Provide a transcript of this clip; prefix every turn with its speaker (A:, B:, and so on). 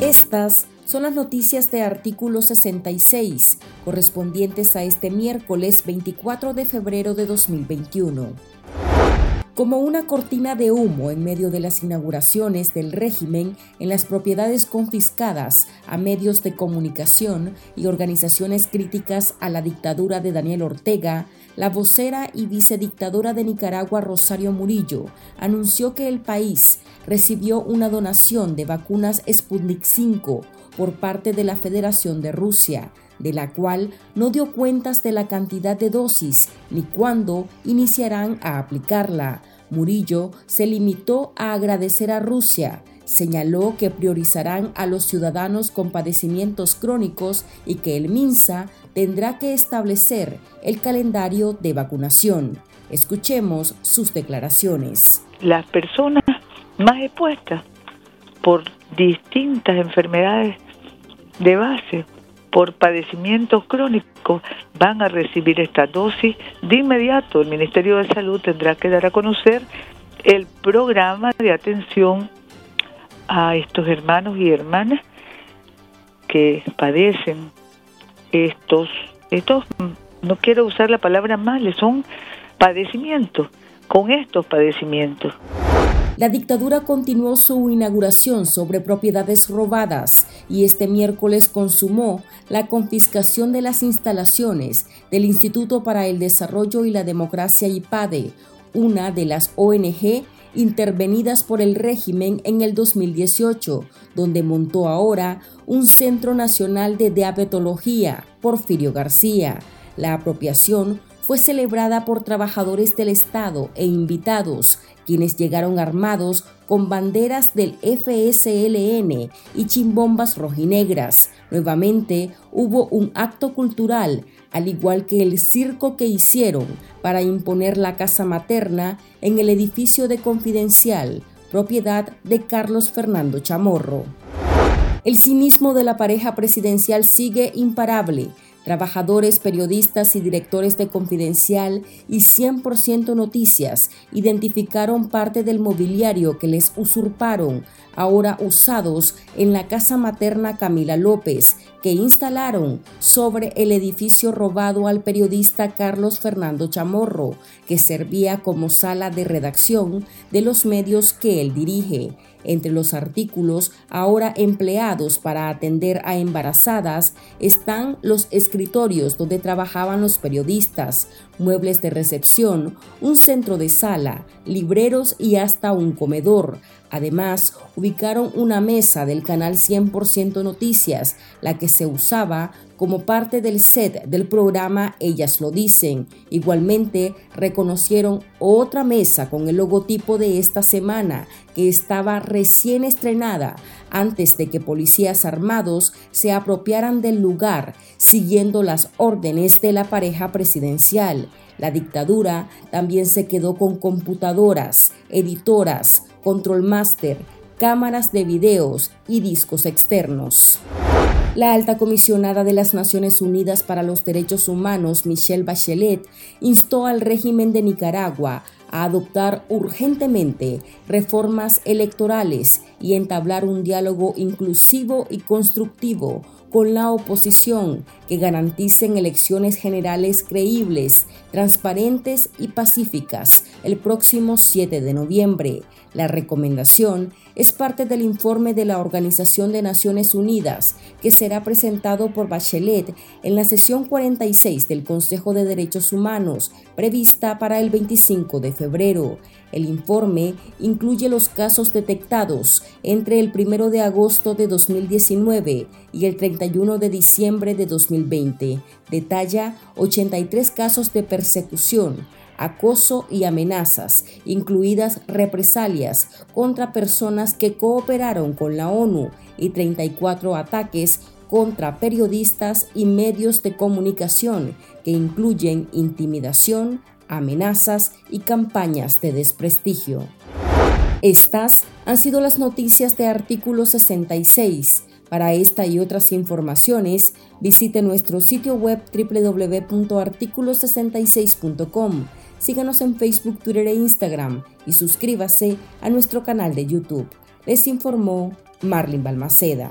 A: Estas son las noticias de artículo 66, correspondientes a este miércoles 24 de febrero de 2021. Como una cortina de humo en medio de las inauguraciones del régimen en las propiedades confiscadas a medios de comunicación y organizaciones críticas a la dictadura de Daniel Ortega, la vocera y vicedictadora de Nicaragua, Rosario Murillo, anunció que el país recibió una donación de vacunas Sputnik 5 por parte de la Federación de Rusia, de la cual no dio cuentas de la cantidad de dosis ni cuándo iniciarán a aplicarla. Murillo se limitó a agradecer a Rusia, señaló que priorizarán a los ciudadanos con padecimientos crónicos y que el MINSA tendrá que establecer el calendario de vacunación. Escuchemos sus declaraciones.
B: Las personas más expuestas por distintas enfermedades de base, por padecimientos crónicos, van a recibir esta dosis de inmediato. El Ministerio de Salud tendrá que dar a conocer el programa de atención a estos hermanos y hermanas que padecen estos, estos, no quiero usar la palabra males, son padecimientos, con estos padecimientos.
A: La dictadura continuó su inauguración sobre propiedades robadas y este miércoles consumó la confiscación de las instalaciones del Instituto para el Desarrollo y la Democracia IPADE, una de las ONG intervenidas por el régimen en el 2018, donde montó ahora un Centro Nacional de Diabetología, Porfirio García. La apropiación fue celebrada por trabajadores del Estado e invitados, quienes llegaron armados con banderas del FSLN y chimbombas rojinegras. Nuevamente hubo un acto cultural al igual que el circo que hicieron para imponer la casa materna en el edificio de Confidencial, propiedad de Carlos Fernando Chamorro. El cinismo de la pareja presidencial sigue imparable Trabajadores, periodistas y directores de Confidencial y 100% Noticias identificaron parte del mobiliario que les usurparon, ahora usados en la casa materna Camila López, que instalaron sobre el edificio robado al periodista Carlos Fernando Chamorro, que servía como sala de redacción de los medios que él dirige. Entre los artículos ahora empleados para atender a embarazadas están los escritorios donde trabajaban los periodistas, muebles de recepción, un centro de sala, libreros y hasta un comedor. Además, ubicaron una mesa del canal 100% Noticias, la que se usaba como parte del set del programa Ellas lo dicen. Igualmente, reconocieron otra mesa con el logotipo de esta semana, que estaba recién estrenada, antes de que policías armados se apropiaran del lugar, siguiendo las órdenes de la pareja presidencial. La dictadura también se quedó con computadoras, editoras, control master, cámaras de videos y discos externos. La alta comisionada de las Naciones Unidas para los Derechos Humanos, Michelle Bachelet, instó al régimen de Nicaragua a adoptar urgentemente reformas electorales y entablar un diálogo inclusivo y constructivo con la oposición que garanticen elecciones generales creíbles, transparentes y pacíficas el próximo 7 de noviembre. La recomendación es parte del informe de la Organización de Naciones Unidas que será presentado por Bachelet en la sesión 46 del Consejo de Derechos Humanos prevista para el 25 de febrero. El informe incluye los casos detectados entre el 1 de agosto de 2019 y el 31 de diciembre de 2020. Detalla 83 casos de persecución, acoso y amenazas, incluidas represalias contra personas que cooperaron con la ONU y 34 ataques contra periodistas y medios de comunicación que incluyen intimidación, amenazas y campañas de desprestigio. Estas han sido las noticias de artículo 66. Para esta y otras informaciones, visite nuestro sitio web www.articulo66.com síganos en Facebook, Twitter e Instagram y suscríbase a nuestro canal de YouTube. Les informó Marlin Balmaceda.